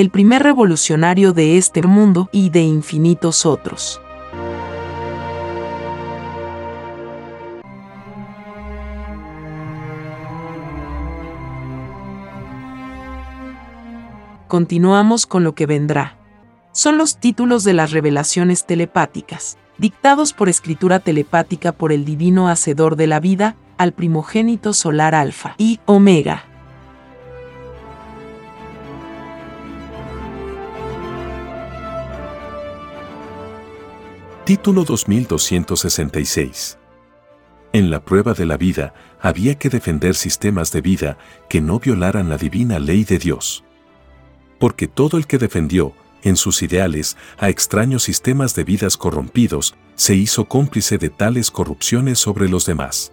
el primer revolucionario de este mundo y de infinitos otros. Continuamos con lo que vendrá. Son los títulos de las revelaciones telepáticas, dictados por escritura telepática por el divino Hacedor de la vida, al primogénito solar Alfa y Omega. Título 2266. En la prueba de la vida había que defender sistemas de vida que no violaran la divina ley de Dios. Porque todo el que defendió, en sus ideales, a extraños sistemas de vidas corrompidos, se hizo cómplice de tales corrupciones sobre los demás.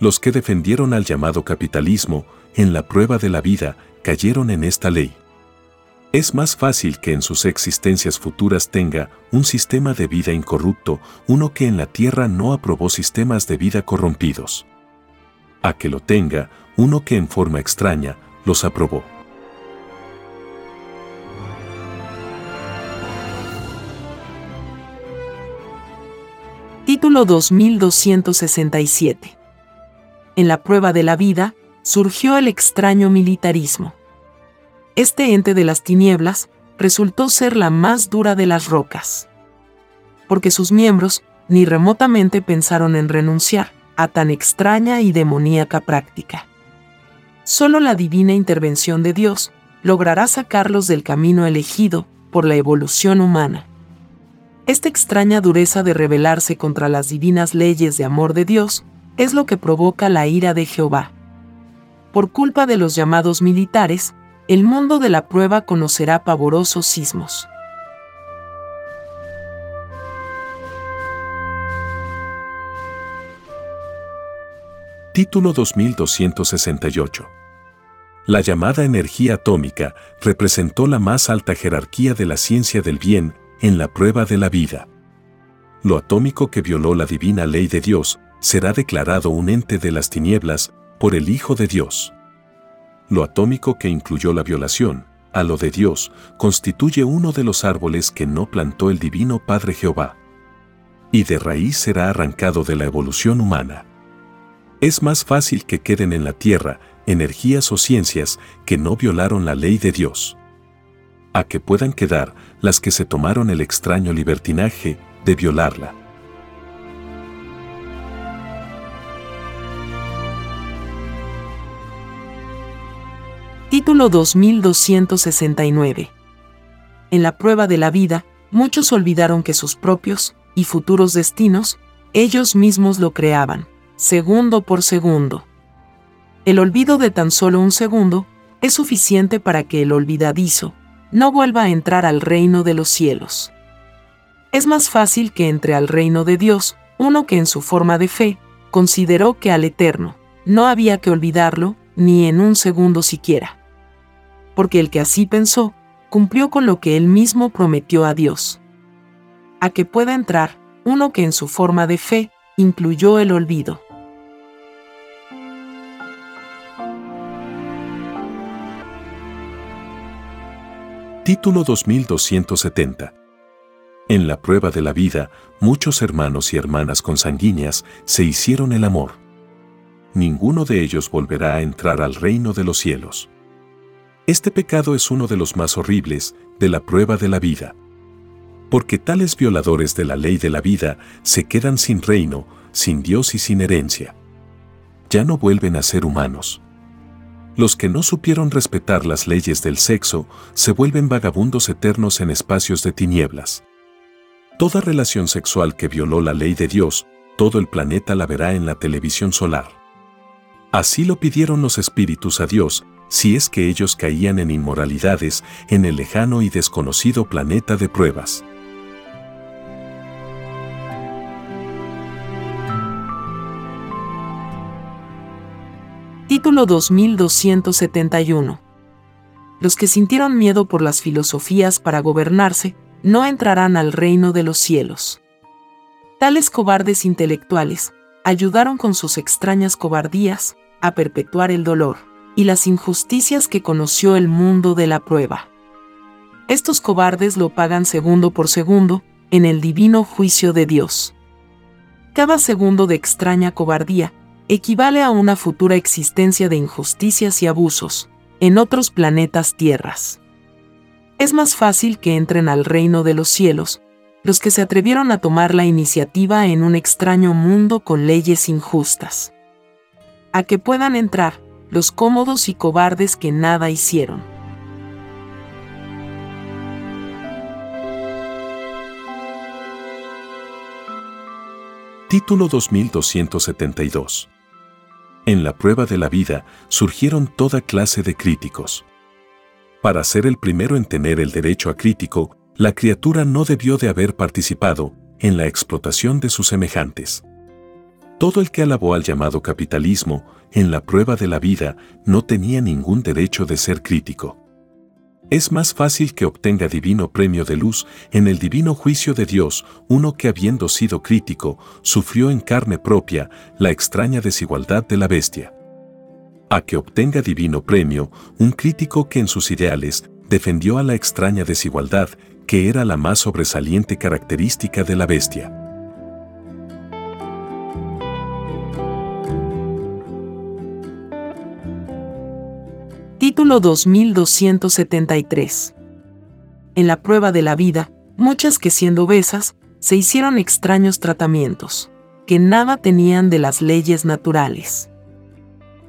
Los que defendieron al llamado capitalismo, en la prueba de la vida, cayeron en esta ley. Es más fácil que en sus existencias futuras tenga un sistema de vida incorrupto, uno que en la Tierra no aprobó sistemas de vida corrompidos. A que lo tenga uno que en forma extraña los aprobó. Título 2267. En la prueba de la vida, surgió el extraño militarismo este ente de las tinieblas resultó ser la más dura de las rocas. Porque sus miembros ni remotamente pensaron en renunciar a tan extraña y demoníaca práctica. Solo la divina intervención de Dios logrará sacarlos del camino elegido por la evolución humana. Esta extraña dureza de rebelarse contra las divinas leyes de amor de Dios es lo que provoca la ira de Jehová. Por culpa de los llamados militares, el mundo de la prueba conocerá pavorosos sismos. Título 2268 La llamada energía atómica representó la más alta jerarquía de la ciencia del bien en la prueba de la vida. Lo atómico que violó la divina ley de Dios será declarado un ente de las tinieblas por el Hijo de Dios lo atómico que incluyó la violación, a lo de Dios, constituye uno de los árboles que no plantó el Divino Padre Jehová. Y de raíz será arrancado de la evolución humana. Es más fácil que queden en la tierra energías o ciencias que no violaron la ley de Dios. A que puedan quedar las que se tomaron el extraño libertinaje de violarla. Título 2269. En la prueba de la vida, muchos olvidaron que sus propios y futuros destinos, ellos mismos lo creaban, segundo por segundo. El olvido de tan solo un segundo es suficiente para que el olvidadizo no vuelva a entrar al reino de los cielos. Es más fácil que entre al reino de Dios uno que en su forma de fe consideró que al Eterno no había que olvidarlo ni en un segundo siquiera. Porque el que así pensó, cumplió con lo que él mismo prometió a Dios. A que pueda entrar uno que en su forma de fe incluyó el olvido. Título 2270 En la prueba de la vida, muchos hermanos y hermanas consanguíneas se hicieron el amor. Ninguno de ellos volverá a entrar al reino de los cielos. Este pecado es uno de los más horribles de la prueba de la vida. Porque tales violadores de la ley de la vida se quedan sin reino, sin Dios y sin herencia. Ya no vuelven a ser humanos. Los que no supieron respetar las leyes del sexo se vuelven vagabundos eternos en espacios de tinieblas. Toda relación sexual que violó la ley de Dios, todo el planeta la verá en la televisión solar. Así lo pidieron los espíritus a Dios, si es que ellos caían en inmoralidades en el lejano y desconocido planeta de pruebas. Título 2271 Los que sintieron miedo por las filosofías para gobernarse, no entrarán al reino de los cielos. Tales cobardes intelectuales ayudaron con sus extrañas cobardías a perpetuar el dolor y las injusticias que conoció el mundo de la prueba. Estos cobardes lo pagan segundo por segundo en el divino juicio de Dios. Cada segundo de extraña cobardía equivale a una futura existencia de injusticias y abusos en otros planetas tierras. Es más fácil que entren al reino de los cielos los que se atrevieron a tomar la iniciativa en un extraño mundo con leyes injustas. A que puedan entrar los cómodos y cobardes que nada hicieron. Título 2272 En la prueba de la vida surgieron toda clase de críticos. Para ser el primero en tener el derecho a crítico, la criatura no debió de haber participado en la explotación de sus semejantes. Todo el que alabó al llamado capitalismo en la prueba de la vida no tenía ningún derecho de ser crítico. Es más fácil que obtenga divino premio de luz en el divino juicio de Dios uno que habiendo sido crítico, sufrió en carne propia la extraña desigualdad de la bestia. A que obtenga divino premio un crítico que en sus ideales defendió a la extraña desigualdad que era la más sobresaliente característica de la bestia. Título 2273 En la prueba de la vida, muchas que siendo obesas, se hicieron extraños tratamientos, que nada tenían de las leyes naturales.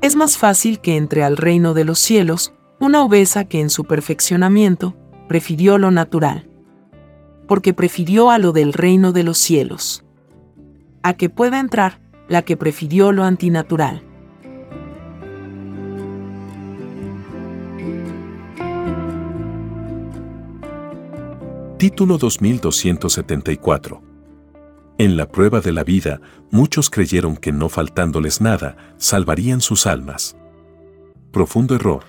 Es más fácil que entre al reino de los cielos una obesa que en su perfeccionamiento prefirió lo natural, porque prefirió a lo del reino de los cielos. A que pueda entrar la que prefirió lo antinatural. Título 2274 En la prueba de la vida, muchos creyeron que no faltándoles nada, salvarían sus almas. Profundo error.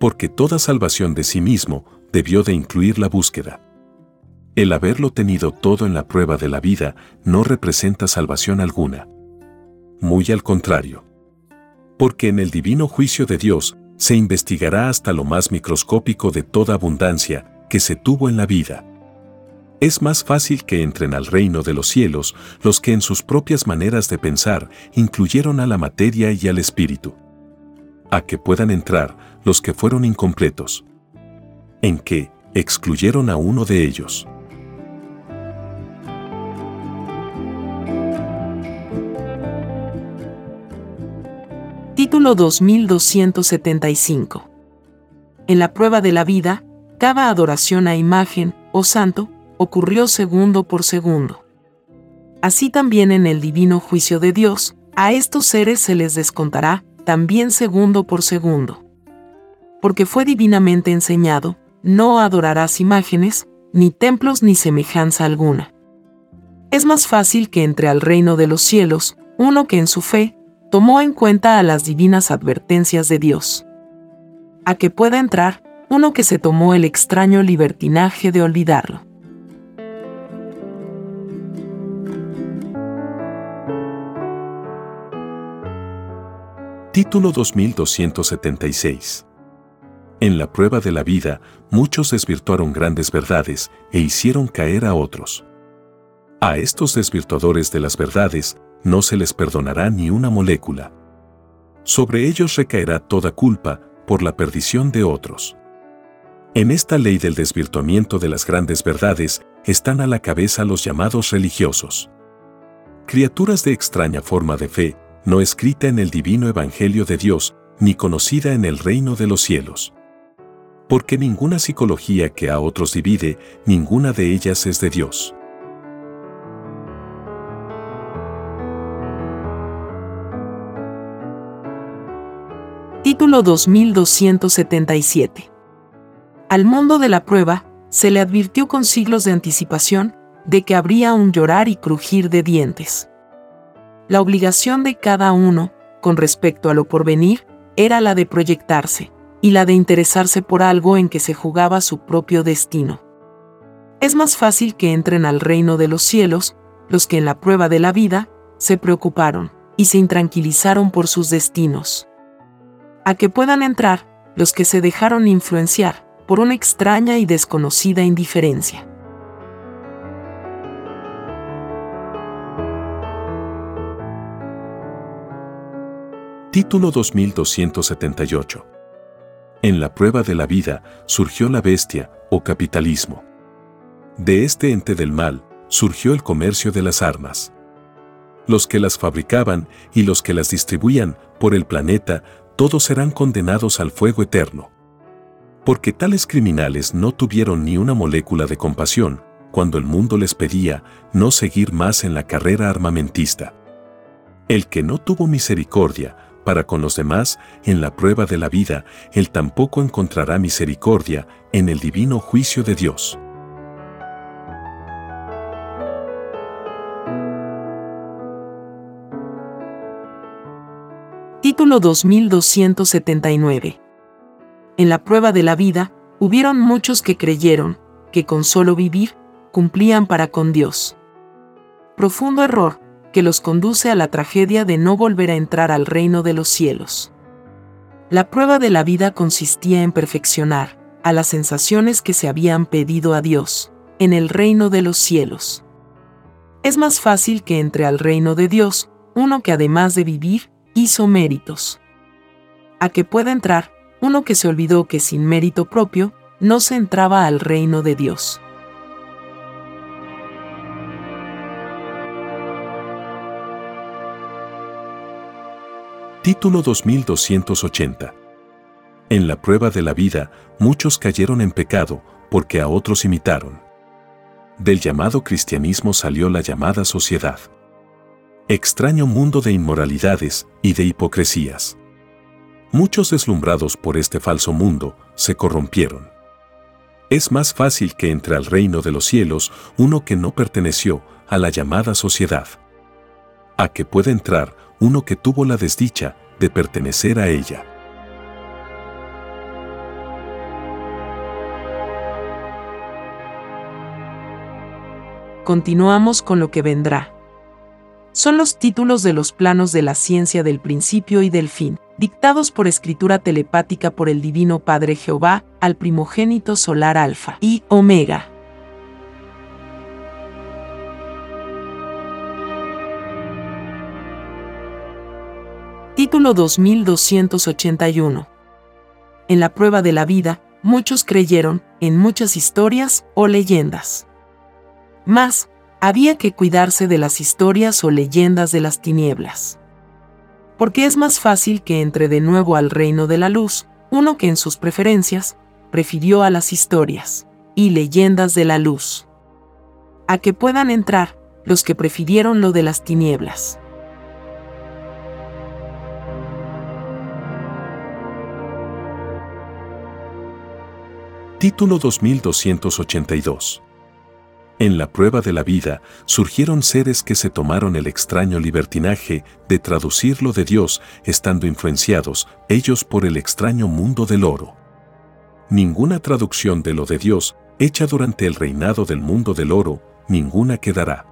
Porque toda salvación de sí mismo debió de incluir la búsqueda. El haberlo tenido todo en la prueba de la vida no representa salvación alguna. Muy al contrario. Porque en el divino juicio de Dios se investigará hasta lo más microscópico de toda abundancia, que se tuvo en la vida. Es más fácil que entren al reino de los cielos los que en sus propias maneras de pensar incluyeron a la materia y al espíritu. A que puedan entrar los que fueron incompletos. En que excluyeron a uno de ellos. Título 2275 En la prueba de la vida, cada adoración a imagen o santo ocurrió segundo por segundo. Así también en el divino juicio de Dios, a estos seres se les descontará también segundo por segundo. Porque fue divinamente enseñado, no adorarás imágenes, ni templos ni semejanza alguna. Es más fácil que entre al reino de los cielos uno que en su fe tomó en cuenta a las divinas advertencias de Dios. A que pueda entrar uno que se tomó el extraño libertinaje de olvidarlo. Título 2276 En la prueba de la vida, muchos desvirtuaron grandes verdades e hicieron caer a otros. A estos desvirtuadores de las verdades no se les perdonará ni una molécula. Sobre ellos recaerá toda culpa por la perdición de otros. En esta ley del desvirtuamiento de las grandes verdades están a la cabeza los llamados religiosos. Criaturas de extraña forma de fe, no escrita en el divino Evangelio de Dios, ni conocida en el reino de los cielos. Porque ninguna psicología que a otros divide, ninguna de ellas es de Dios. Título 2277 Al mundo de la prueba, se le advirtió con siglos de anticipación de que habría un llorar y crujir de dientes. La obligación de cada uno, con respecto a lo porvenir, era la de proyectarse, y la de interesarse por algo en que se jugaba su propio destino. Es más fácil que entren al reino de los cielos los que en la prueba de la vida se preocuparon y se intranquilizaron por sus destinos. A que puedan entrar los que se dejaron influenciar por una extraña y desconocida indiferencia. Título 2278. En la prueba de la vida surgió la bestia, o capitalismo. De este ente del mal surgió el comercio de las armas. Los que las fabricaban y los que las distribuían por el planeta, todos serán condenados al fuego eterno. Porque tales criminales no tuvieron ni una molécula de compasión cuando el mundo les pedía no seguir más en la carrera armamentista. El que no tuvo misericordia para con los demás en la prueba de la vida, él tampoco encontrará misericordia en el divino juicio de Dios. Título 2279 En la prueba de la vida, hubieron muchos que creyeron que con solo vivir, cumplían para con Dios. Profundo error, que los conduce a la tragedia de no volver a entrar al reino de los cielos. La prueba de la vida consistía en perfeccionar a las sensaciones que se habían pedido a Dios en el reino de los cielos. Es más fácil que entre al reino de Dios uno que además de vivir hizo méritos. A que pueda entrar uno que se olvidó que sin mérito propio no se entraba al reino de Dios. Título 2280. En la prueba de la vida, muchos cayeron en pecado, porque a otros imitaron. Del llamado cristianismo salió la llamada sociedad. Extraño mundo de inmoralidades y de hipocresías. Muchos deslumbrados por este falso mundo se corrompieron. Es más fácil que entre al reino de los cielos uno que no perteneció a la llamada sociedad. A que puede entrar uno que tuvo la desdicha de pertenecer a ella. Continuamos con lo que vendrá. Son los títulos de los planos de la ciencia del principio y del fin, dictados por escritura telepática por el Divino Padre Jehová al primogénito solar Alfa y Omega. Título 2281. En la prueba de la vida, muchos creyeron en muchas historias o leyendas. Mas, había que cuidarse de las historias o leyendas de las tinieblas. Porque es más fácil que entre de nuevo al reino de la luz uno que en sus preferencias prefirió a las historias y leyendas de la luz. A que puedan entrar los que prefirieron lo de las tinieblas. Título 2282 en la prueba de la vida surgieron seres que se tomaron el extraño libertinaje de traducir lo de Dios, estando influenciados ellos por el extraño mundo del oro. Ninguna traducción de lo de Dios, hecha durante el reinado del mundo del oro, ninguna quedará.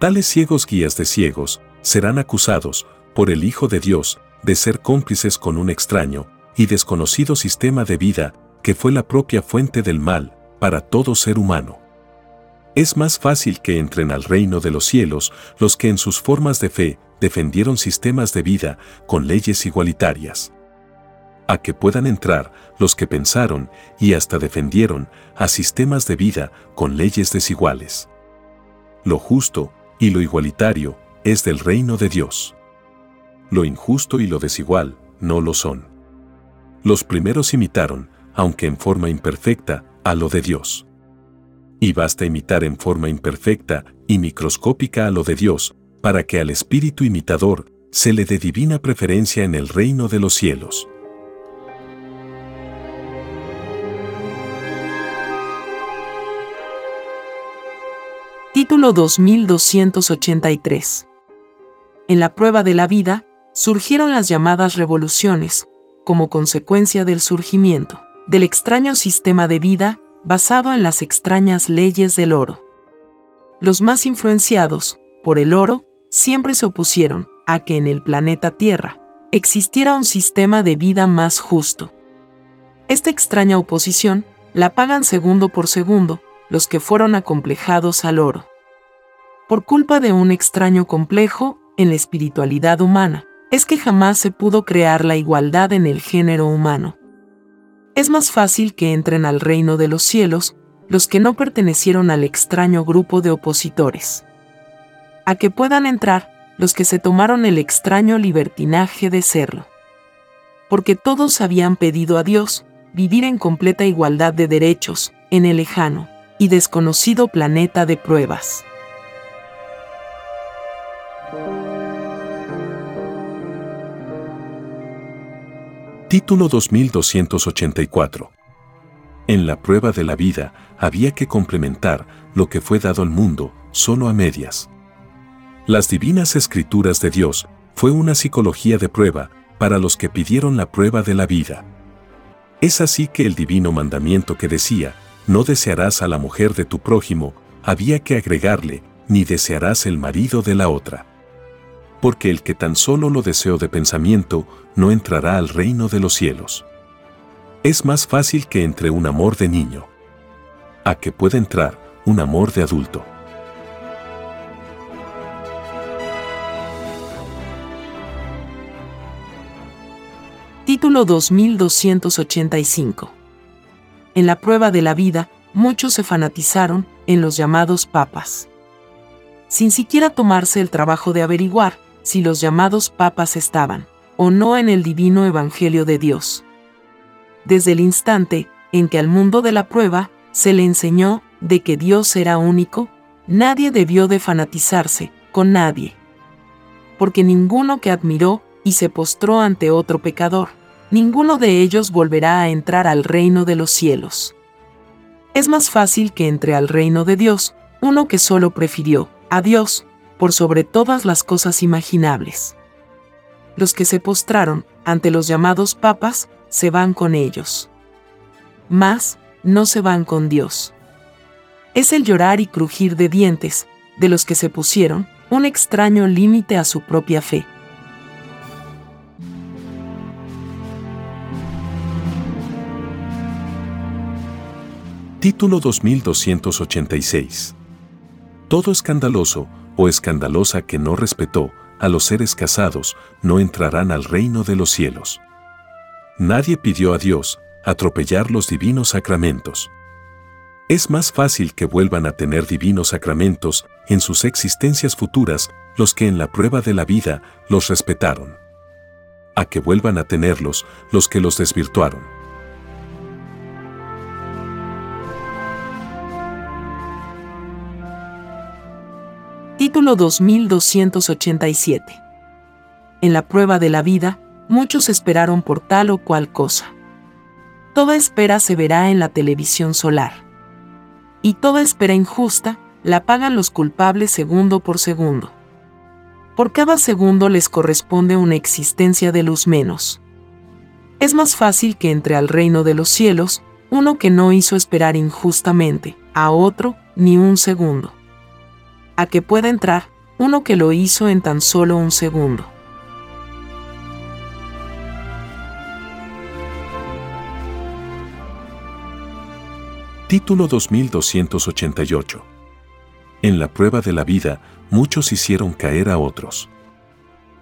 Tales ciegos guías de ciegos serán acusados, por el Hijo de Dios, de ser cómplices con un extraño y desconocido sistema de vida que fue la propia fuente del mal para todo ser humano. Es más fácil que entren al reino de los cielos los que en sus formas de fe defendieron sistemas de vida con leyes igualitarias. A que puedan entrar los que pensaron y hasta defendieron a sistemas de vida con leyes desiguales. Lo justo y lo igualitario es del reino de Dios. Lo injusto y lo desigual no lo son. Los primeros imitaron, aunque en forma imperfecta, a lo de Dios y basta imitar en forma imperfecta y microscópica a lo de Dios, para que al espíritu imitador se le dé divina preferencia en el reino de los cielos. Título 2283 En la prueba de la vida, surgieron las llamadas revoluciones, como consecuencia del surgimiento del extraño sistema de vida basado en las extrañas leyes del oro. Los más influenciados por el oro siempre se opusieron a que en el planeta Tierra existiera un sistema de vida más justo. Esta extraña oposición la pagan segundo por segundo los que fueron acomplejados al oro. Por culpa de un extraño complejo en la espiritualidad humana, es que jamás se pudo crear la igualdad en el género humano es más fácil que entren al reino de los cielos los que no pertenecieron al extraño grupo de opositores. A que puedan entrar los que se tomaron el extraño libertinaje de serlo. Porque todos habían pedido a Dios vivir en completa igualdad de derechos en el lejano y desconocido planeta de pruebas. Título 2284. En la prueba de la vida había que complementar lo que fue dado al mundo solo a medias. Las divinas escrituras de Dios fue una psicología de prueba para los que pidieron la prueba de la vida. Es así que el divino mandamiento que decía, no desearás a la mujer de tu prójimo, había que agregarle, ni desearás el marido de la otra porque el que tan solo lo deseó de pensamiento no entrará al reino de los cielos. Es más fácil que entre un amor de niño, a que pueda entrar un amor de adulto. Título 2285 En la prueba de la vida, muchos se fanatizaron en los llamados papas. Sin siquiera tomarse el trabajo de averiguar si los llamados papas estaban o no en el divino Evangelio de Dios. Desde el instante en que al mundo de la prueba se le enseñó de que Dios era único, nadie debió de fanatizarse con nadie. Porque ninguno que admiró y se postró ante otro pecador, ninguno de ellos volverá a entrar al reino de los cielos. Es más fácil que entre al reino de Dios uno que solo prefirió a Dios por sobre todas las cosas imaginables. Los que se postraron ante los llamados papas se van con ellos. Mas no se van con Dios. Es el llorar y crujir de dientes de los que se pusieron un extraño límite a su propia fe. Título 2286 Todo escandaloso o escandalosa que no respetó a los seres casados no entrarán al reino de los cielos. Nadie pidió a Dios atropellar los divinos sacramentos. Es más fácil que vuelvan a tener divinos sacramentos en sus existencias futuras los que en la prueba de la vida los respetaron. A que vuelvan a tenerlos los que los desvirtuaron. Título 2287. En la prueba de la vida, muchos esperaron por tal o cual cosa. Toda espera se verá en la televisión solar. Y toda espera injusta la pagan los culpables segundo por segundo. Por cada segundo les corresponde una existencia de luz menos. Es más fácil que entre al reino de los cielos uno que no hizo esperar injustamente a otro ni un segundo. A que pueda entrar uno que lo hizo en tan solo un segundo. Título 2288 En la prueba de la vida, muchos hicieron caer a otros.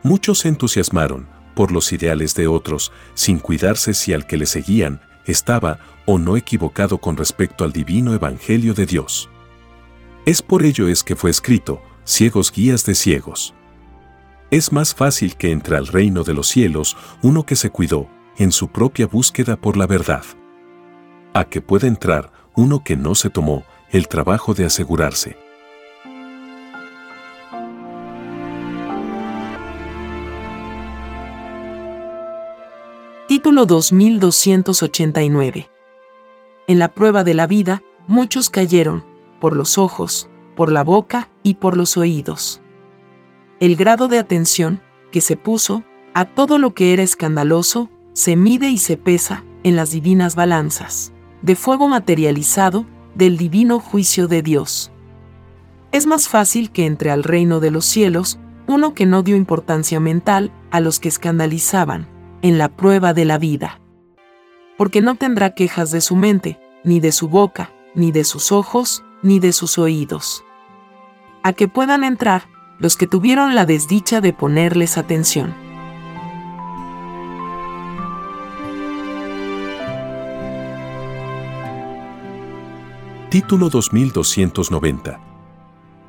Muchos se entusiasmaron por los ideales de otros, sin cuidarse si al que le seguían estaba o no equivocado con respecto al divino evangelio de Dios. Es por ello es que fue escrito, ciegos guías de ciegos. Es más fácil que entre al reino de los cielos uno que se cuidó en su propia búsqueda por la verdad. A que pueda entrar uno que no se tomó el trabajo de asegurarse. Título 2289. En la prueba de la vida, muchos cayeron, por los ojos, por la boca y por los oídos. El grado de atención que se puso a todo lo que era escandaloso se mide y se pesa en las divinas balanzas de fuego materializado del divino juicio de Dios. Es más fácil que entre al reino de los cielos uno que no dio importancia mental a los que escandalizaban en la prueba de la vida. Porque no tendrá quejas de su mente, ni de su boca, ni de sus ojos, ni de sus oídos. A que puedan entrar los que tuvieron la desdicha de ponerles atención. Título 2290.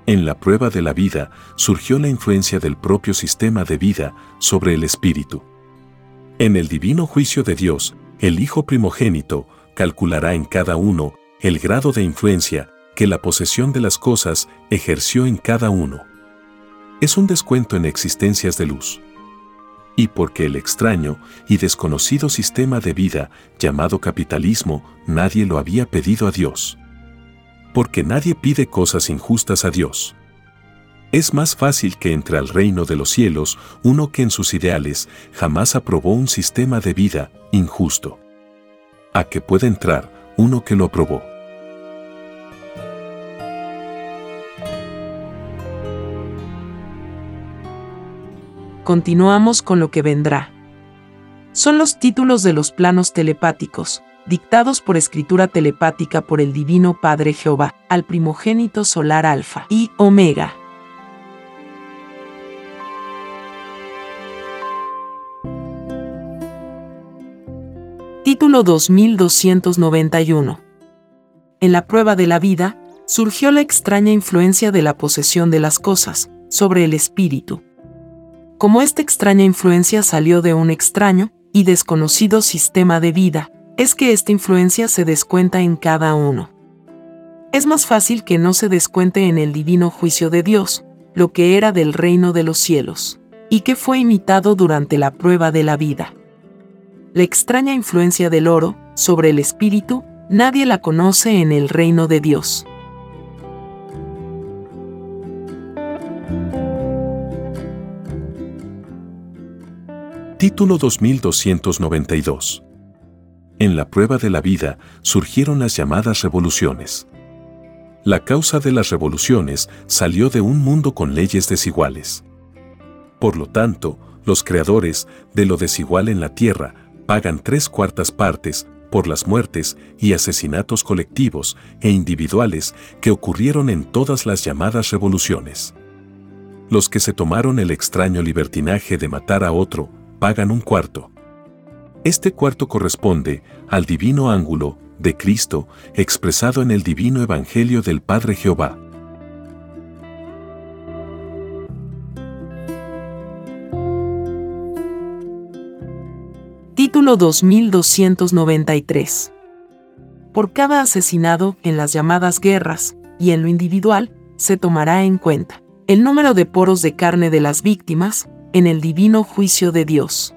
En la prueba de la vida surgió la influencia del propio sistema de vida sobre el espíritu. En el divino juicio de Dios, el Hijo primogénito calculará en cada uno el grado de influencia que la posesión de las cosas ejerció en cada uno. Es un descuento en existencias de luz. Y porque el extraño y desconocido sistema de vida llamado capitalismo nadie lo había pedido a Dios porque nadie pide cosas injustas a Dios. Es más fácil que entre al reino de los cielos uno que en sus ideales jamás aprobó un sistema de vida injusto. A que pueda entrar uno que lo aprobó. Continuamos con lo que vendrá. Son los títulos de los planos telepáticos, dictados por escritura telepática por el Divino Padre Jehová, al primogénito solar Alfa y Omega. Título 2291. En la prueba de la vida, surgió la extraña influencia de la posesión de las cosas sobre el espíritu. Como esta extraña influencia salió de un extraño y desconocido sistema de vida, es que esta influencia se descuenta en cada uno. Es más fácil que no se descuente en el divino juicio de Dios, lo que era del reino de los cielos, y que fue imitado durante la prueba de la vida. La extraña influencia del oro sobre el espíritu, nadie la conoce en el reino de Dios. Título 2292 en la prueba de la vida surgieron las llamadas revoluciones. La causa de las revoluciones salió de un mundo con leyes desiguales. Por lo tanto, los creadores de lo desigual en la Tierra pagan tres cuartas partes por las muertes y asesinatos colectivos e individuales que ocurrieron en todas las llamadas revoluciones. Los que se tomaron el extraño libertinaje de matar a otro pagan un cuarto, este cuarto corresponde al divino ángulo de Cristo expresado en el divino Evangelio del Padre Jehová. Título 2293 Por cada asesinado en las llamadas guerras y en lo individual se tomará en cuenta el número de poros de carne de las víctimas en el divino juicio de Dios.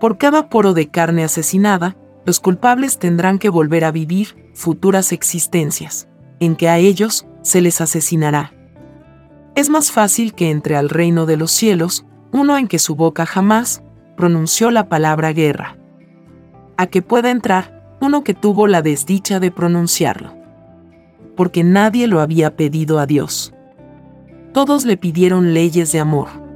Por cada poro de carne asesinada, los culpables tendrán que volver a vivir futuras existencias, en que a ellos se les asesinará. Es más fácil que entre al reino de los cielos uno en que su boca jamás pronunció la palabra guerra, a que pueda entrar uno que tuvo la desdicha de pronunciarlo, porque nadie lo había pedido a Dios. Todos le pidieron leyes de amor.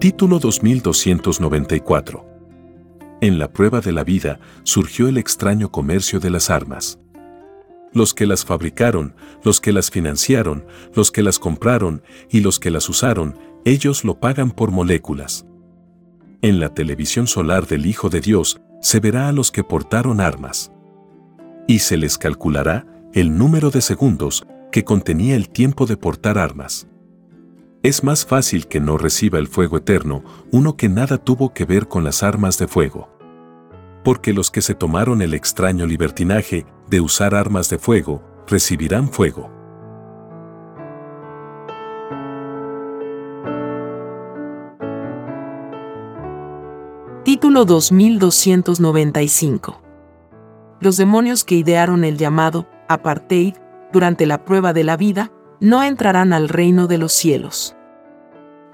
Título 2294 En la prueba de la vida surgió el extraño comercio de las armas. Los que las fabricaron, los que las financiaron, los que las compraron y los que las usaron, ellos lo pagan por moléculas. En la televisión solar del Hijo de Dios se verá a los que portaron armas. Y se les calculará el número de segundos que contenía el tiempo de portar armas. Es más fácil que no reciba el fuego eterno uno que nada tuvo que ver con las armas de fuego. Porque los que se tomaron el extraño libertinaje de usar armas de fuego, recibirán fuego. Título 2295 Los demonios que idearon el llamado apartheid durante la prueba de la vida no entrarán al reino de los cielos.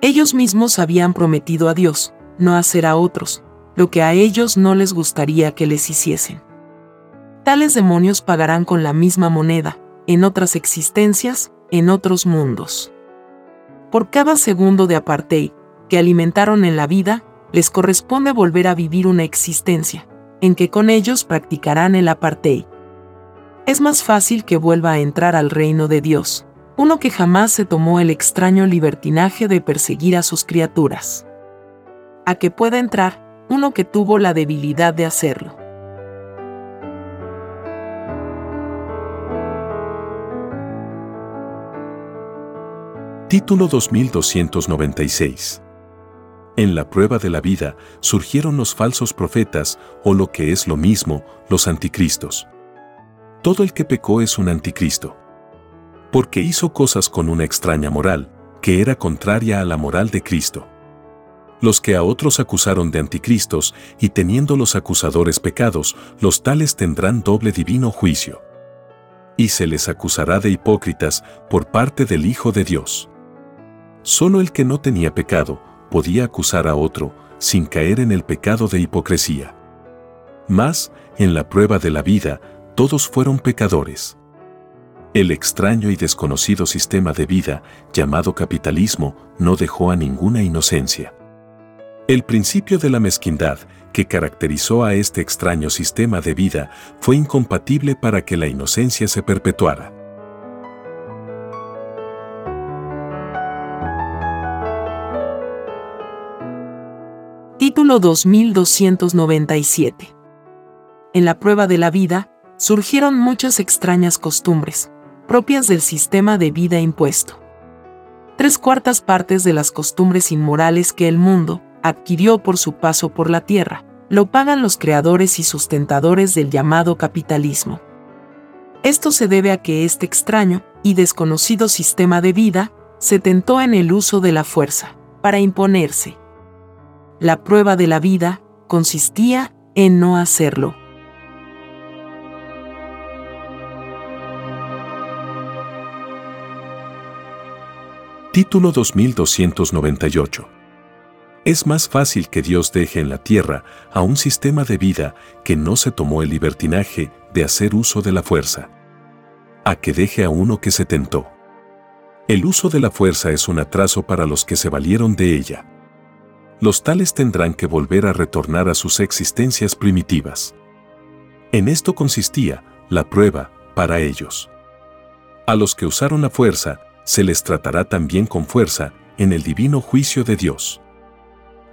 Ellos mismos habían prometido a Dios no hacer a otros lo que a ellos no les gustaría que les hiciesen. Tales demonios pagarán con la misma moneda, en otras existencias, en otros mundos. Por cada segundo de apartheid que alimentaron en la vida, les corresponde volver a vivir una existencia, en que con ellos practicarán el apartheid. Es más fácil que vuelva a entrar al reino de Dios, uno que jamás se tomó el extraño libertinaje de perseguir a sus criaturas. A que pueda entrar uno que tuvo la debilidad de hacerlo. Título 2296 En la prueba de la vida surgieron los falsos profetas, o lo que es lo mismo, los anticristos. Todo el que pecó es un anticristo porque hizo cosas con una extraña moral, que era contraria a la moral de Cristo. Los que a otros acusaron de anticristos, y teniendo los acusadores pecados, los tales tendrán doble divino juicio. Y se les acusará de hipócritas por parte del Hijo de Dios. Solo el que no tenía pecado podía acusar a otro sin caer en el pecado de hipocresía. Mas, en la prueba de la vida, todos fueron pecadores. El extraño y desconocido sistema de vida, llamado capitalismo, no dejó a ninguna inocencia. El principio de la mezquindad que caracterizó a este extraño sistema de vida fue incompatible para que la inocencia se perpetuara. Título 2297 En la prueba de la vida, surgieron muchas extrañas costumbres, propias del sistema de vida impuesto. Tres cuartas partes de las costumbres inmorales que el mundo adquirió por su paso por la tierra, lo pagan los creadores y sustentadores del llamado capitalismo. Esto se debe a que este extraño y desconocido sistema de vida se tentó en el uso de la fuerza, para imponerse. La prueba de la vida consistía en no hacerlo. Título 2298. Es más fácil que Dios deje en la tierra a un sistema de vida que no se tomó el libertinaje de hacer uso de la fuerza, a que deje a uno que se tentó. El uso de la fuerza es un atraso para los que se valieron de ella. Los tales tendrán que volver a retornar a sus existencias primitivas. En esto consistía la prueba para ellos. A los que usaron la fuerza, se les tratará también con fuerza en el divino juicio de Dios.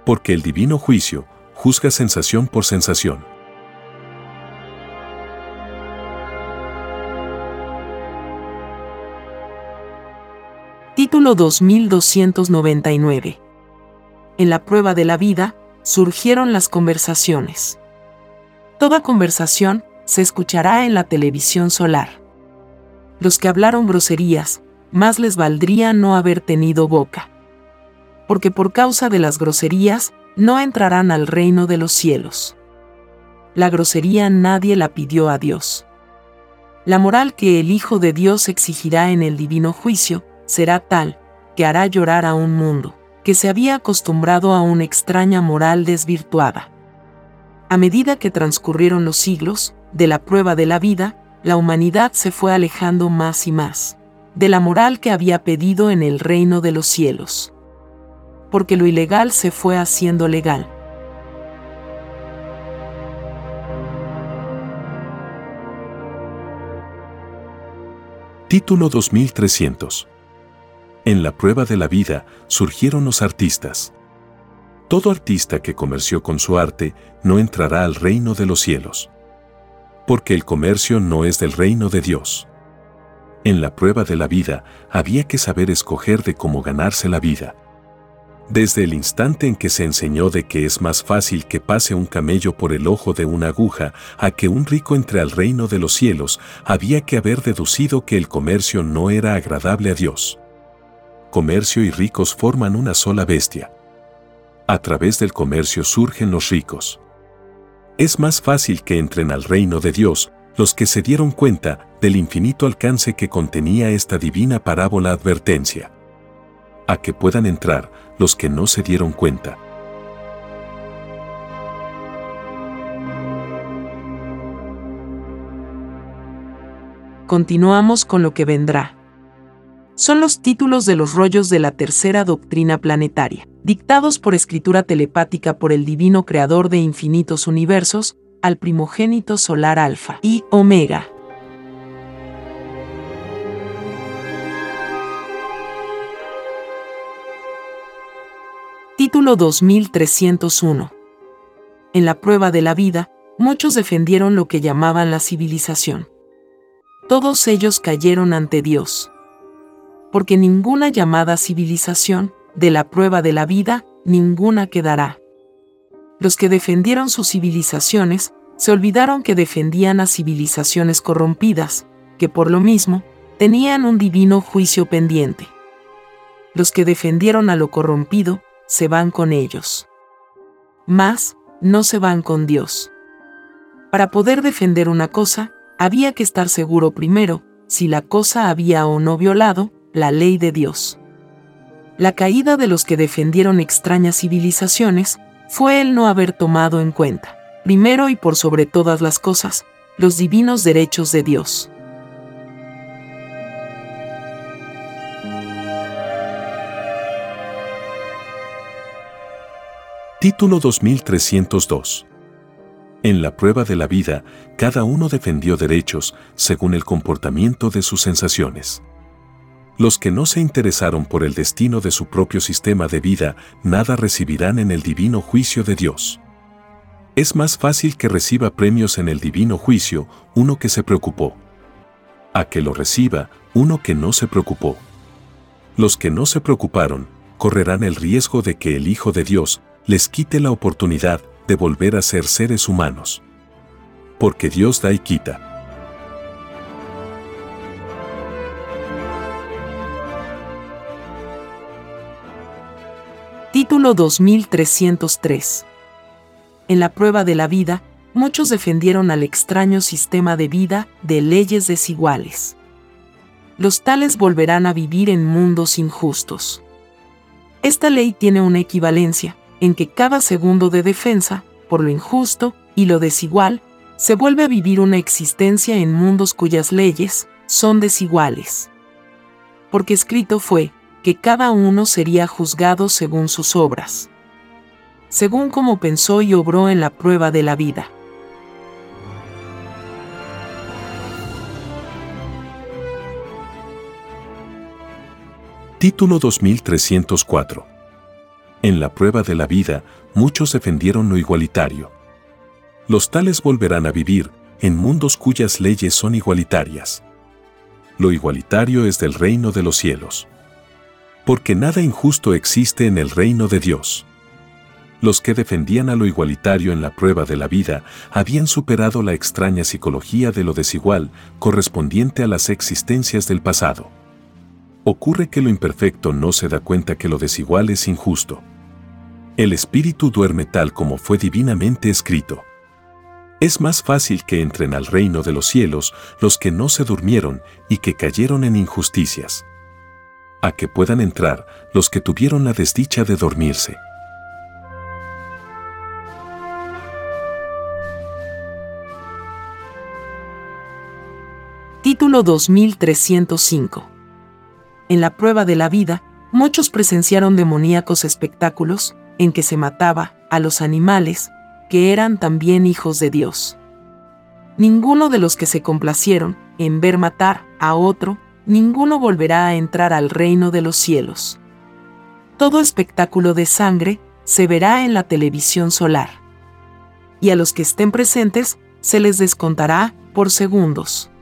Porque el divino juicio juzga sensación por sensación. Título 2299 En la prueba de la vida surgieron las conversaciones. Toda conversación se escuchará en la televisión solar. Los que hablaron groserías, más les valdría no haber tenido boca. Porque por causa de las groserías, no entrarán al reino de los cielos. La grosería nadie la pidió a Dios. La moral que el Hijo de Dios exigirá en el divino juicio será tal, que hará llorar a un mundo, que se había acostumbrado a una extraña moral desvirtuada. A medida que transcurrieron los siglos, de la prueba de la vida, la humanidad se fue alejando más y más de la moral que había pedido en el reino de los cielos. Porque lo ilegal se fue haciendo legal. Título 2300 En la prueba de la vida surgieron los artistas. Todo artista que comerció con su arte no entrará al reino de los cielos. Porque el comercio no es del reino de Dios. En la prueba de la vida había que saber escoger de cómo ganarse la vida. Desde el instante en que se enseñó de que es más fácil que pase un camello por el ojo de una aguja a que un rico entre al reino de los cielos, había que haber deducido que el comercio no era agradable a Dios. Comercio y ricos forman una sola bestia. A través del comercio surgen los ricos. Es más fácil que entren al reino de Dios los que se dieron cuenta del infinito alcance que contenía esta divina parábola advertencia. A que puedan entrar los que no se dieron cuenta. Continuamos con lo que vendrá. Son los títulos de los rollos de la tercera doctrina planetaria, dictados por escritura telepática por el divino creador de infinitos universos, al primogénito solar Alfa y Omega. Título 2301. En la prueba de la vida, muchos defendieron lo que llamaban la civilización. Todos ellos cayeron ante Dios. Porque ninguna llamada civilización, de la prueba de la vida, ninguna quedará. Los que defendieron sus civilizaciones, se olvidaron que defendían a civilizaciones corrompidas, que por lo mismo, tenían un divino juicio pendiente. Los que defendieron a lo corrompido, se van con ellos. Mas, no se van con Dios. Para poder defender una cosa, había que estar seguro primero si la cosa había o no violado la ley de Dios. La caída de los que defendieron extrañas civilizaciones fue el no haber tomado en cuenta, primero y por sobre todas las cosas, los divinos derechos de Dios. Título 2302. En la prueba de la vida, cada uno defendió derechos según el comportamiento de sus sensaciones. Los que no se interesaron por el destino de su propio sistema de vida, nada recibirán en el divino juicio de Dios. Es más fácil que reciba premios en el divino juicio uno que se preocupó, a que lo reciba uno que no se preocupó. Los que no se preocuparon, correrán el riesgo de que el Hijo de Dios les quite la oportunidad de volver a ser seres humanos. Porque Dios da y quita. Título 2303 En la prueba de la vida, muchos defendieron al extraño sistema de vida de leyes desiguales. Los tales volverán a vivir en mundos injustos. Esta ley tiene una equivalencia, en que cada segundo de defensa, por lo injusto y lo desigual, se vuelve a vivir una existencia en mundos cuyas leyes son desiguales. Porque escrito fue que cada uno sería juzgado según sus obras, según como pensó y obró en la prueba de la vida. Título 2304 en la prueba de la vida, muchos defendieron lo igualitario. Los tales volverán a vivir en mundos cuyas leyes son igualitarias. Lo igualitario es del reino de los cielos. Porque nada injusto existe en el reino de Dios. los que defendían a lo igualitario en la prueba de la vida habían superado la extraña psicología de lo desigual correspondiente a las existencias del pasado. Ocurre que lo imperfecto no se da cuenta que lo desigual es injusto. El espíritu duerme tal como fue divinamente escrito. Es más fácil que entren al reino de los cielos los que no se durmieron y que cayeron en injusticias. A que puedan entrar los que tuvieron la desdicha de dormirse. Título 2305 En la prueba de la vida, muchos presenciaron demoníacos espectáculos en que se mataba a los animales, que eran también hijos de Dios. Ninguno de los que se complacieron en ver matar a otro, ninguno volverá a entrar al reino de los cielos. Todo espectáculo de sangre se verá en la televisión solar. Y a los que estén presentes se les descontará por segundos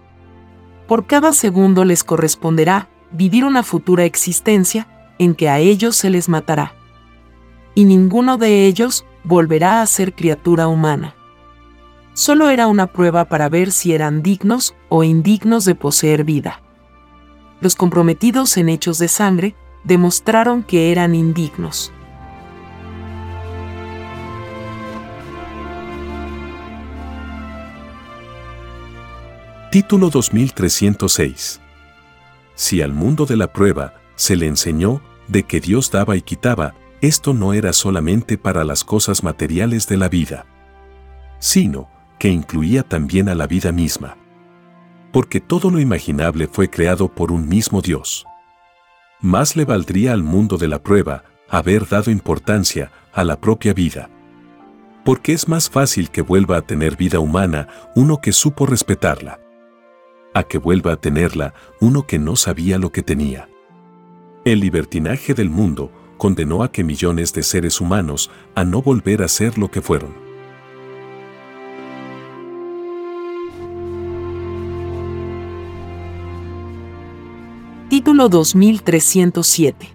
por cada segundo les corresponderá vivir una futura existencia en que a ellos se les matará. Y ninguno de ellos volverá a ser criatura humana. Solo era una prueba para ver si eran dignos o indignos de poseer vida. Los comprometidos en hechos de sangre demostraron que eran indignos. Título 2306. Si al mundo de la prueba se le enseñó de que Dios daba y quitaba, esto no era solamente para las cosas materiales de la vida, sino que incluía también a la vida misma. Porque todo lo imaginable fue creado por un mismo Dios. Más le valdría al mundo de la prueba haber dado importancia a la propia vida. Porque es más fácil que vuelva a tener vida humana uno que supo respetarla a que vuelva a tenerla uno que no sabía lo que tenía. El libertinaje del mundo condenó a que millones de seres humanos a no volver a ser lo que fueron. Título 2307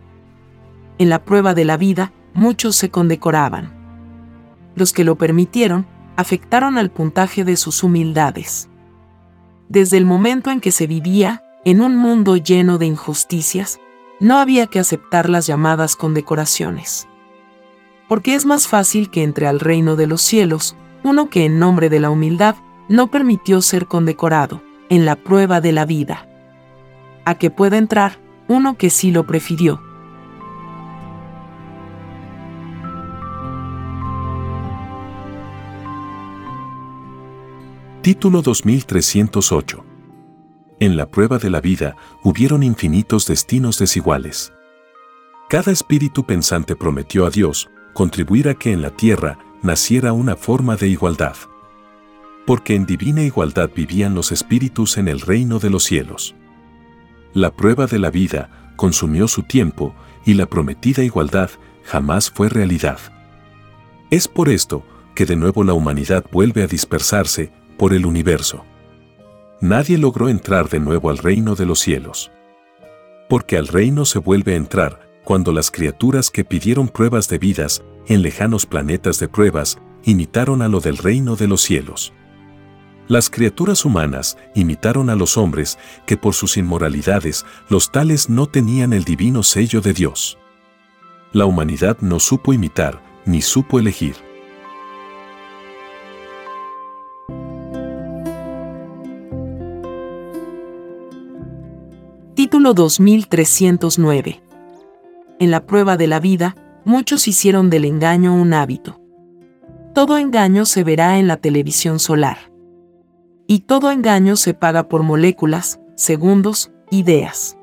En la prueba de la vida, muchos se condecoraban. Los que lo permitieron afectaron al puntaje de sus humildades desde el momento en que se vivía en un mundo lleno de injusticias, no había que aceptar las llamadas condecoraciones. Porque es más fácil que entre al reino de los cielos uno que en nombre de la humildad no permitió ser condecorado en la prueba de la vida. A que pueda entrar uno que sí lo prefirió, Título 2308. En la prueba de la vida hubieron infinitos destinos desiguales. Cada espíritu pensante prometió a Dios contribuir a que en la tierra naciera una forma de igualdad. Porque en divina igualdad vivían los espíritus en el reino de los cielos. La prueba de la vida consumió su tiempo y la prometida igualdad jamás fue realidad. Es por esto que de nuevo la humanidad vuelve a dispersarse por el universo. Nadie logró entrar de nuevo al reino de los cielos. Porque al reino se vuelve a entrar cuando las criaturas que pidieron pruebas de vidas en lejanos planetas de pruebas imitaron a lo del reino de los cielos. Las criaturas humanas imitaron a los hombres que por sus inmoralidades los tales no tenían el divino sello de Dios. La humanidad no supo imitar ni supo elegir. Título 2309. En la prueba de la vida, muchos hicieron del engaño un hábito. Todo engaño se verá en la televisión solar. Y todo engaño se paga por moléculas, segundos, ideas.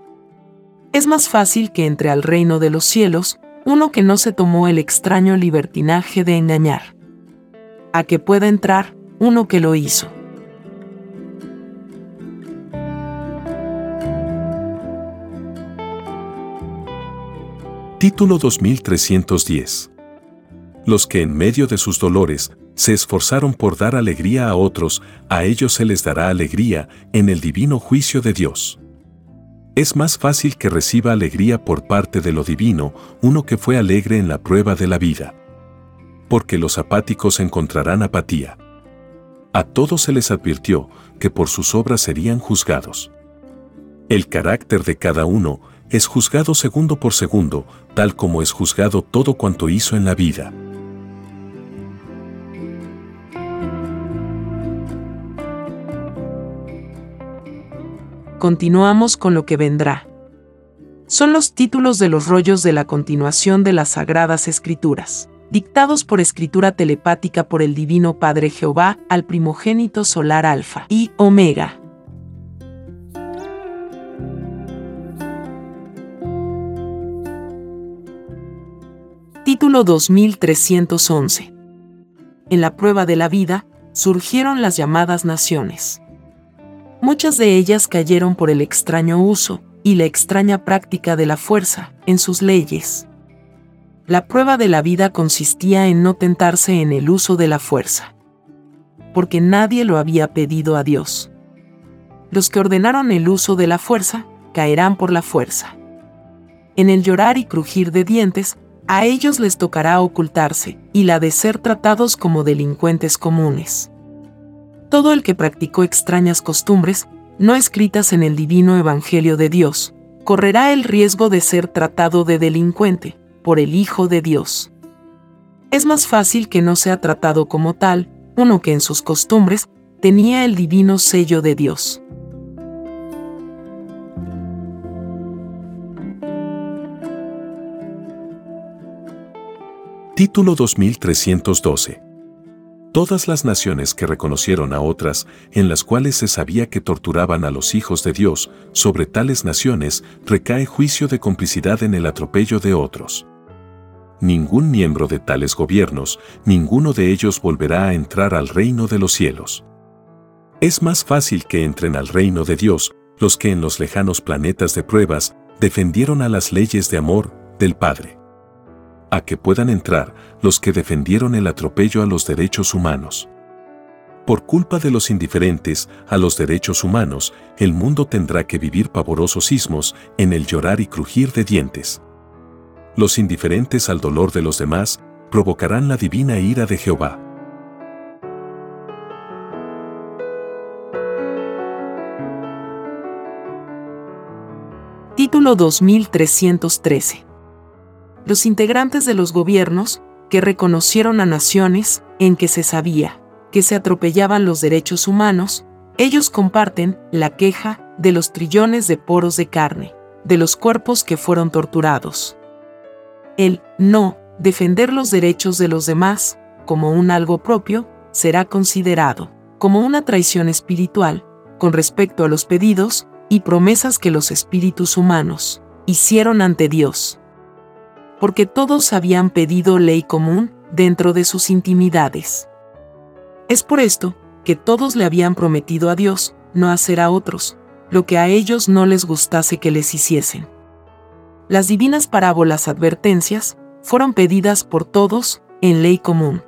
Es más fácil que entre al reino de los cielos uno que no se tomó el extraño libertinaje de engañar. A que pueda entrar uno que lo hizo. Título 2310. Los que en medio de sus dolores se esforzaron por dar alegría a otros, a ellos se les dará alegría en el divino juicio de Dios. Es más fácil que reciba alegría por parte de lo divino uno que fue alegre en la prueba de la vida. porque los apáticos encontrarán apatía. A todos se les advirtió que por sus obras serían juzgados. El carácter de cada uno es juzgado segundo por segundo, tal como es juzgado todo cuanto hizo en la vida. Continuamos con lo que vendrá. Son los títulos de los rollos de la continuación de las Sagradas Escrituras, dictados por escritura telepática por el Divino Padre Jehová al primogénito solar Alfa y Omega. Título 2311. En la prueba de la vida, surgieron las llamadas naciones. Muchas de ellas cayeron por el extraño uso y la extraña práctica de la fuerza en sus leyes. La prueba de la vida consistía en no tentarse en el uso de la fuerza, porque nadie lo había pedido a Dios. Los que ordenaron el uso de la fuerza caerán por la fuerza. En el llorar y crujir de dientes, a ellos les tocará ocultarse, y la de ser tratados como delincuentes comunes. Todo el que practicó extrañas costumbres, no escritas en el divino Evangelio de Dios, correrá el riesgo de ser tratado de delincuente por el Hijo de Dios. Es más fácil que no sea tratado como tal, uno que en sus costumbres tenía el divino sello de Dios. Título 2312. Todas las naciones que reconocieron a otras, en las cuales se sabía que torturaban a los hijos de Dios, sobre tales naciones recae juicio de complicidad en el atropello de otros. Ningún miembro de tales gobiernos, ninguno de ellos volverá a entrar al reino de los cielos. Es más fácil que entren al reino de Dios los que en los lejanos planetas de pruebas defendieron a las leyes de amor del Padre a que puedan entrar los que defendieron el atropello a los derechos humanos. Por culpa de los indiferentes a los derechos humanos, el mundo tendrá que vivir pavorosos sismos en el llorar y crujir de dientes. Los indiferentes al dolor de los demás provocarán la divina ira de Jehová. Título 2313 los integrantes de los gobiernos, que reconocieron a naciones en que se sabía que se atropellaban los derechos humanos, ellos comparten la queja de los trillones de poros de carne, de los cuerpos que fueron torturados. El no defender los derechos de los demás como un algo propio será considerado como una traición espiritual con respecto a los pedidos y promesas que los espíritus humanos hicieron ante Dios porque todos habían pedido ley común dentro de sus intimidades. Es por esto que todos le habían prometido a Dios no hacer a otros lo que a ellos no les gustase que les hiciesen. Las divinas parábolas advertencias fueron pedidas por todos en ley común.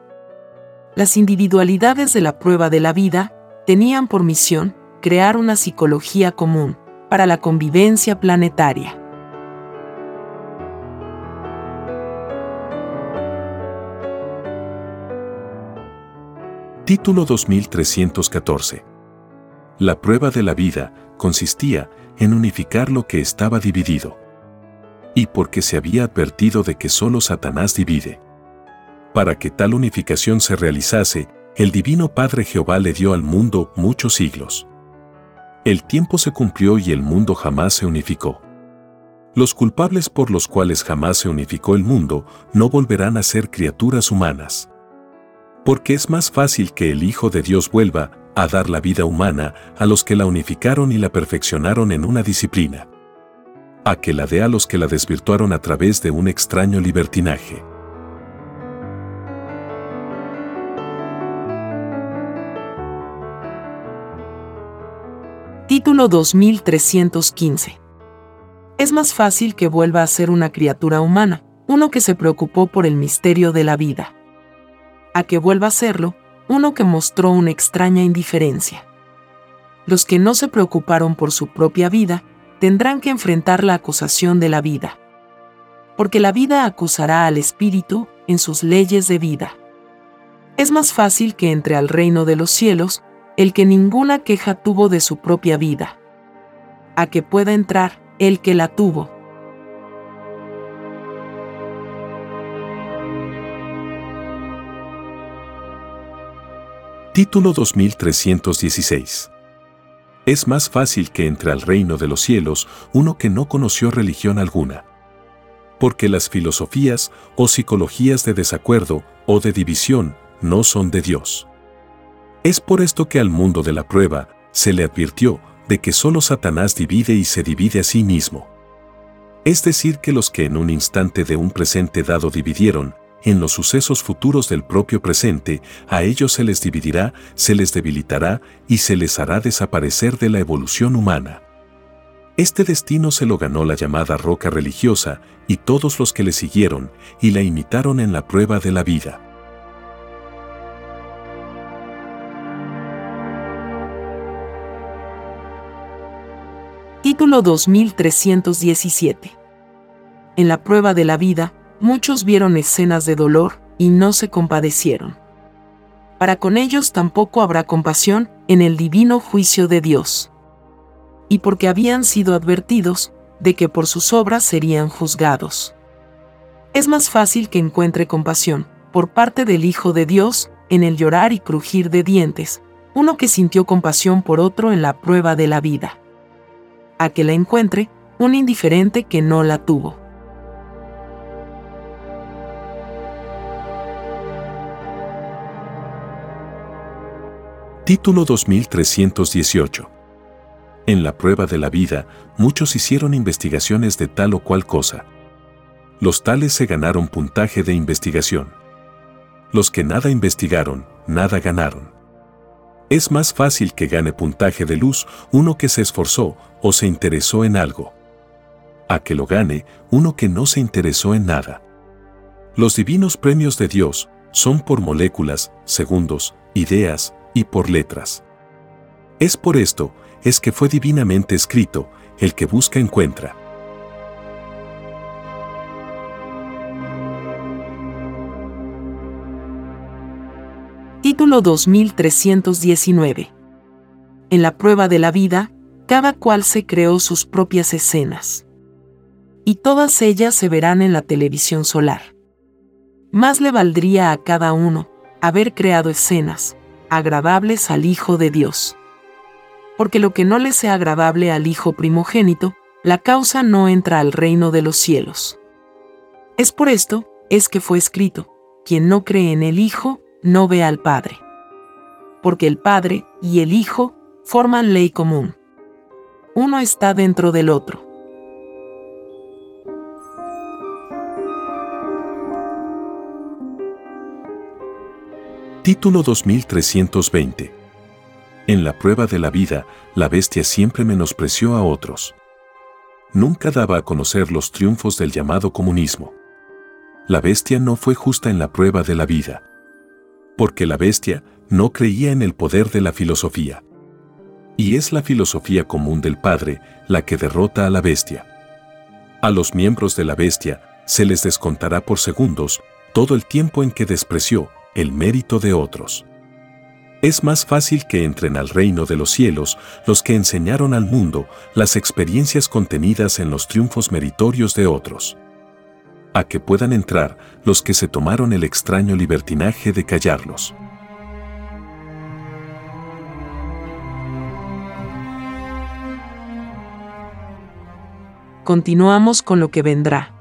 Las individualidades de la prueba de la vida tenían por misión crear una psicología común para la convivencia planetaria. Título 2314. La prueba de la vida consistía en unificar lo que estaba dividido. Y porque se había advertido de que solo Satanás divide. Para que tal unificación se realizase, el Divino Padre Jehová le dio al mundo muchos siglos. El tiempo se cumplió y el mundo jamás se unificó. Los culpables por los cuales jamás se unificó el mundo no volverán a ser criaturas humanas porque es más fácil que el Hijo de Dios vuelva a dar la vida humana a los que la unificaron y la perfeccionaron en una disciplina, a que la dé a los que la desvirtuaron a través de un extraño libertinaje. Título 2315 Es más fácil que vuelva a ser una criatura humana, uno que se preocupó por el misterio de la vida a que vuelva a serlo, uno que mostró una extraña indiferencia. Los que no se preocuparon por su propia vida tendrán que enfrentar la acusación de la vida. Porque la vida acusará al espíritu en sus leyes de vida. Es más fácil que entre al reino de los cielos el que ninguna queja tuvo de su propia vida, a que pueda entrar el que la tuvo. Título 2316 Es más fácil que entre al reino de los cielos uno que no conoció religión alguna. Porque las filosofías o psicologías de desacuerdo o de división no son de Dios. Es por esto que al mundo de la prueba se le advirtió de que solo Satanás divide y se divide a sí mismo. Es decir, que los que en un instante de un presente dado dividieron, en los sucesos futuros del propio presente, a ellos se les dividirá, se les debilitará y se les hará desaparecer de la evolución humana. Este destino se lo ganó la llamada roca religiosa y todos los que le siguieron y la imitaron en la prueba de la vida. Título 2317 En la prueba de la vida, muchos vieron escenas de dolor y no se compadecieron. Para con ellos tampoco habrá compasión en el divino juicio de Dios. Y porque habían sido advertidos de que por sus obras serían juzgados. Es más fácil que encuentre compasión por parte del Hijo de Dios en el llorar y crujir de dientes, uno que sintió compasión por otro en la prueba de la vida. A que la encuentre un indiferente que no la tuvo. Título 2318. En la prueba de la vida, muchos hicieron investigaciones de tal o cual cosa. Los tales se ganaron puntaje de investigación. Los que nada investigaron, nada ganaron. Es más fácil que gane puntaje de luz uno que se esforzó o se interesó en algo. A que lo gane uno que no se interesó en nada. Los divinos premios de Dios son por moléculas, segundos, ideas, y por letras. Es por esto, es que fue divinamente escrito, el que busca encuentra. Título 2319 En la prueba de la vida, cada cual se creó sus propias escenas. Y todas ellas se verán en la televisión solar. Más le valdría a cada uno haber creado escenas, agradables al Hijo de Dios. Porque lo que no le sea agradable al Hijo primogénito, la causa no entra al reino de los cielos. Es por esto, es que fue escrito, quien no cree en el Hijo, no ve al Padre. Porque el Padre y el Hijo forman ley común. Uno está dentro del otro. Título 2320. En la prueba de la vida, la bestia siempre menospreció a otros. Nunca daba a conocer los triunfos del llamado comunismo. La bestia no fue justa en la prueba de la vida. Porque la bestia no creía en el poder de la filosofía. Y es la filosofía común del Padre la que derrota a la bestia. A los miembros de la bestia se les descontará por segundos todo el tiempo en que despreció el mérito de otros. Es más fácil que entren al reino de los cielos los que enseñaron al mundo las experiencias contenidas en los triunfos meritorios de otros. A que puedan entrar los que se tomaron el extraño libertinaje de callarlos. Continuamos con lo que vendrá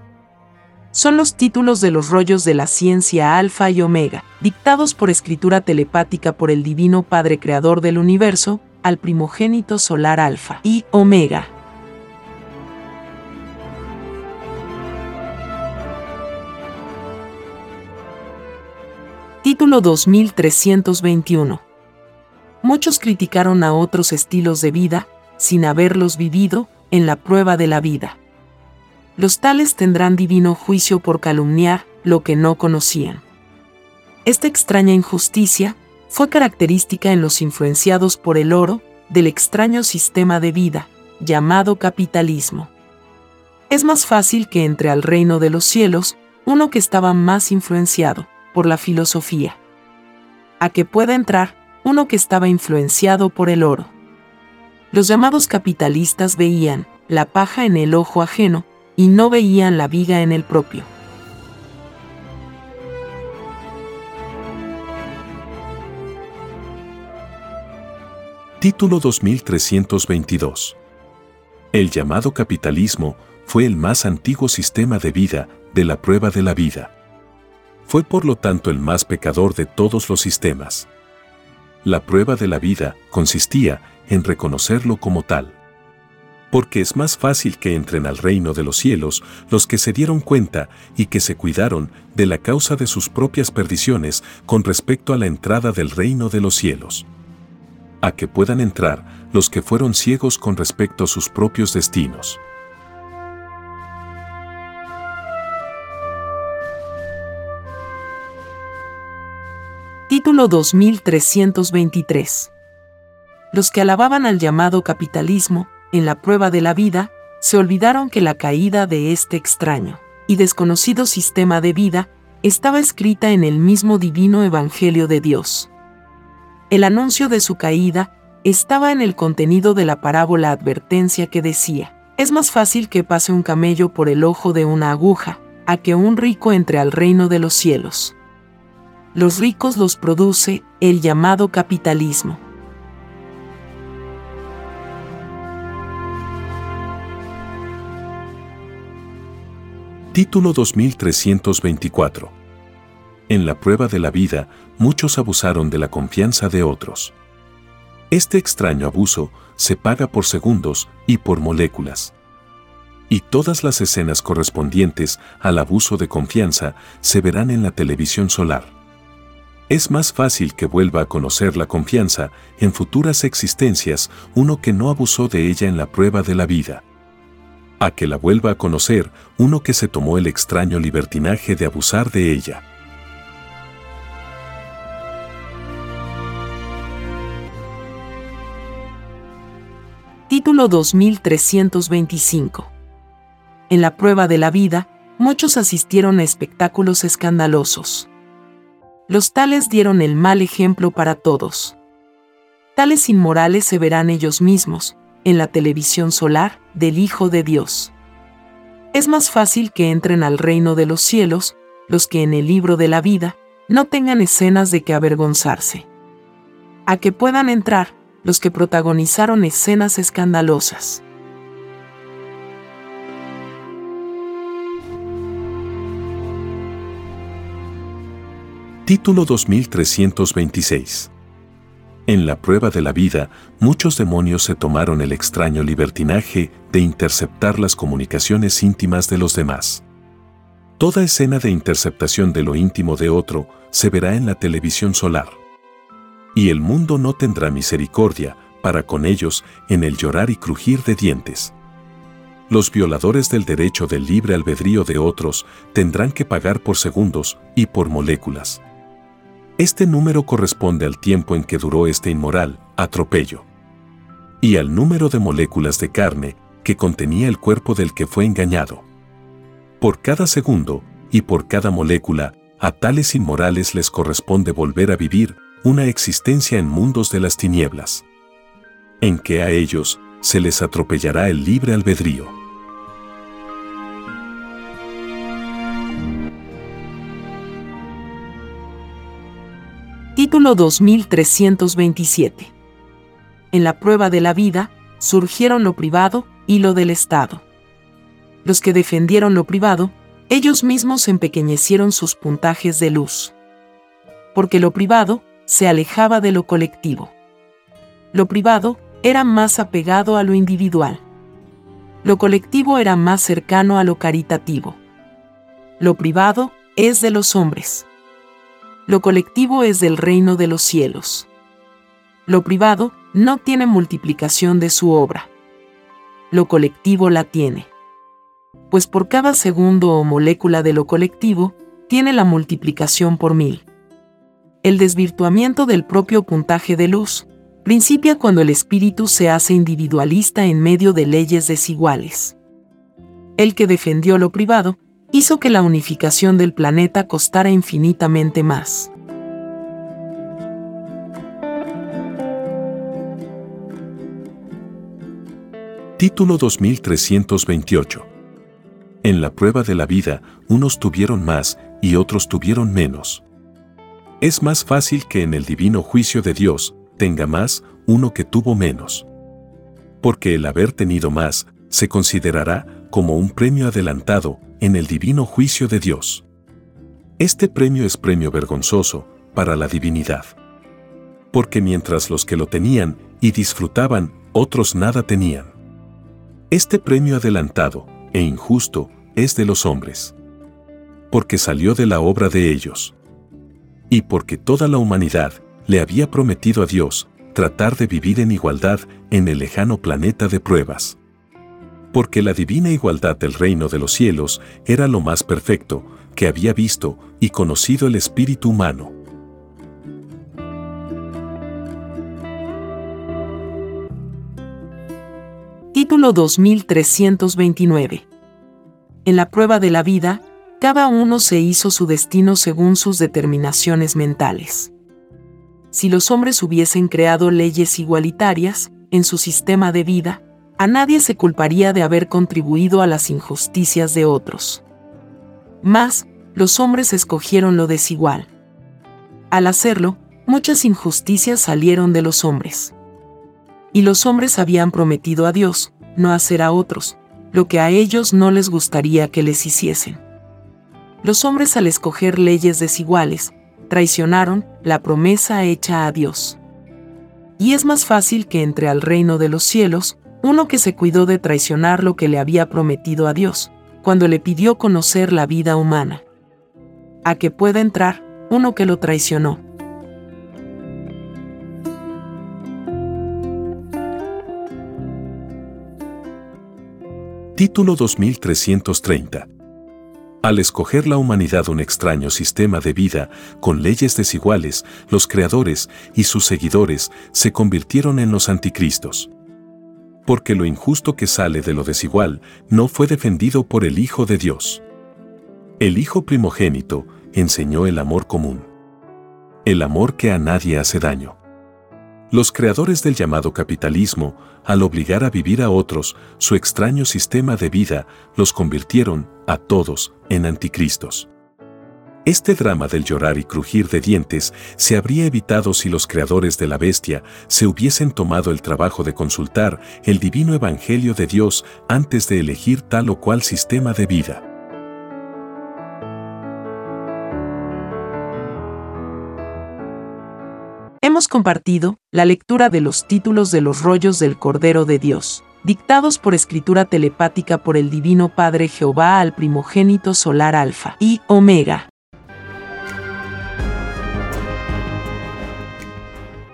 son los títulos de los rollos de la ciencia alfa y omega, dictados por escritura telepática por el Divino Padre Creador del Universo, al primogénito solar alfa y omega. Título 2321. Muchos criticaron a otros estilos de vida, sin haberlos vivido, en la prueba de la vida los tales tendrán divino juicio por calumniar lo que no conocían. Esta extraña injusticia fue característica en los influenciados por el oro del extraño sistema de vida, llamado capitalismo. Es más fácil que entre al reino de los cielos uno que estaba más influenciado por la filosofía. a que pueda entrar uno que estaba influenciado por el oro. Los llamados capitalistas veían la paja en el ojo ajeno y no veían la viga en el propio. Título 2322. El llamado capitalismo fue el más antiguo sistema de vida de la prueba de la vida. Fue por lo tanto el más pecador de todos los sistemas. La prueba de la vida consistía en reconocerlo como tal. Porque es más fácil que entren al reino de los cielos los que se dieron cuenta y que se cuidaron de la causa de sus propias perdiciones con respecto a la entrada del reino de los cielos a que puedan entrar los que fueron ciegos con respecto a sus propios destinos. Título 2323 Los que alababan al llamado capitalismo, en la prueba de la vida, se olvidaron que la caída de este extraño y desconocido sistema de vida estaba escrita en el mismo divino Evangelio de Dios el anuncio de su caída estaba en el contenido de la parábola advertencia que decía, es más fácil que pase un camello por el ojo de una aguja, a que un rico entre al reino de los cielos. Los ricos los produce el llamado capitalismo. Título 2324 en la prueba de la vida, muchos abusaron de la confianza de otros. Este extraño abuso se paga por segundos y por moléculas. Y todas las escenas correspondientes al abuso de confianza se verán en la televisión solar. Es más fácil que vuelva a conocer la confianza en futuras existencias uno que no abusó de ella en la prueba de la vida. A que la vuelva a conocer uno que se tomó el extraño libertinaje de abusar de ella. Título 2325. En la prueba de la vida, muchos asistieron a espectáculos escandalosos. Los tales dieron el mal ejemplo para todos. Tales inmorales se verán ellos mismos, en la televisión solar del Hijo de Dios. Es más fácil que entren al reino de los cielos los que en el libro de la vida no tengan escenas de que avergonzarse. A que puedan entrar, los que protagonizaron escenas escandalosas. Título 2326 En la prueba de la vida, muchos demonios se tomaron el extraño libertinaje de interceptar las comunicaciones íntimas de los demás. Toda escena de interceptación de lo íntimo de otro se verá en la televisión solar y el mundo no tendrá misericordia para con ellos en el llorar y crujir de dientes. Los violadores del derecho del libre albedrío de otros tendrán que pagar por segundos y por moléculas. Este número corresponde al tiempo en que duró este inmoral atropello y al número de moléculas de carne que contenía el cuerpo del que fue engañado. Por cada segundo y por cada molécula, a tales inmorales les corresponde volver a vivir una existencia en mundos de las tinieblas, en que a ellos se les atropellará el libre albedrío. Título 2327 En la prueba de la vida surgieron lo privado y lo del Estado. Los que defendieron lo privado, ellos mismos empequeñecieron sus puntajes de luz. Porque lo privado se alejaba de lo colectivo. Lo privado era más apegado a lo individual. Lo colectivo era más cercano a lo caritativo. Lo privado es de los hombres. Lo colectivo es del reino de los cielos. Lo privado no tiene multiplicación de su obra. Lo colectivo la tiene. Pues por cada segundo o molécula de lo colectivo, tiene la multiplicación por mil el desvirtuamiento del propio puntaje de luz, principia cuando el espíritu se hace individualista en medio de leyes desiguales. El que defendió lo privado hizo que la unificación del planeta costara infinitamente más. Título 2328 En la prueba de la vida, unos tuvieron más y otros tuvieron menos. Es más fácil que en el divino juicio de Dios tenga más uno que tuvo menos. Porque el haber tenido más se considerará como un premio adelantado en el divino juicio de Dios. Este premio es premio vergonzoso para la divinidad. Porque mientras los que lo tenían y disfrutaban, otros nada tenían. Este premio adelantado e injusto es de los hombres. Porque salió de la obra de ellos. Y porque toda la humanidad le había prometido a Dios tratar de vivir en igualdad en el lejano planeta de pruebas. Porque la divina igualdad del reino de los cielos era lo más perfecto que había visto y conocido el espíritu humano. Título 2329. En la prueba de la vida, cada uno se hizo su destino según sus determinaciones mentales. Si los hombres hubiesen creado leyes igualitarias en su sistema de vida, a nadie se culparía de haber contribuido a las injusticias de otros. Mas, los hombres escogieron lo desigual. Al hacerlo, muchas injusticias salieron de los hombres. Y los hombres habían prometido a Dios, no hacer a otros, lo que a ellos no les gustaría que les hiciesen. Los hombres al escoger leyes desiguales, traicionaron la promesa hecha a Dios. Y es más fácil que entre al reino de los cielos uno que se cuidó de traicionar lo que le había prometido a Dios, cuando le pidió conocer la vida humana. A que pueda entrar uno que lo traicionó. Título 2330. Al escoger la humanidad un extraño sistema de vida con leyes desiguales, los creadores y sus seguidores se convirtieron en los anticristos. Porque lo injusto que sale de lo desigual no fue defendido por el Hijo de Dios. El Hijo primogénito enseñó el amor común. El amor que a nadie hace daño. Los creadores del llamado capitalismo, al obligar a vivir a otros su extraño sistema de vida, los convirtieron, a todos, en anticristos. Este drama del llorar y crujir de dientes se habría evitado si los creadores de la bestia se hubiesen tomado el trabajo de consultar el divino evangelio de Dios antes de elegir tal o cual sistema de vida. hemos compartido la lectura de los títulos de los rollos del Cordero de Dios, dictados por escritura telepática por el Divino Padre Jehová al primogénito solar Alfa y Omega.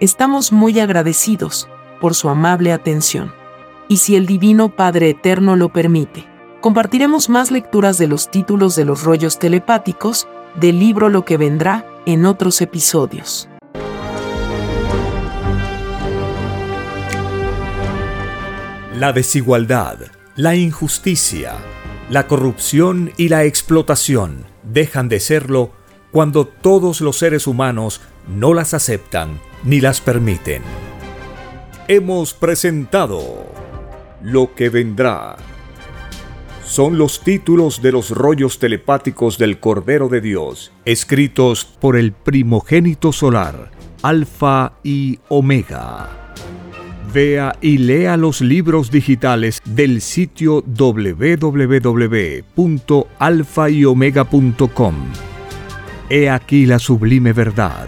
Estamos muy agradecidos por su amable atención. Y si el Divino Padre Eterno lo permite, compartiremos más lecturas de los títulos de los rollos telepáticos del libro Lo que vendrá en otros episodios. La desigualdad, la injusticia, la corrupción y la explotación dejan de serlo cuando todos los seres humanos no las aceptan ni las permiten. Hemos presentado Lo que vendrá. Son los títulos de los rollos telepáticos del Cordero de Dios, escritos por el primogénito solar, Alfa y Omega. Vea y lea los libros digitales del sitio www.alfayomega.com. He aquí la sublime verdad.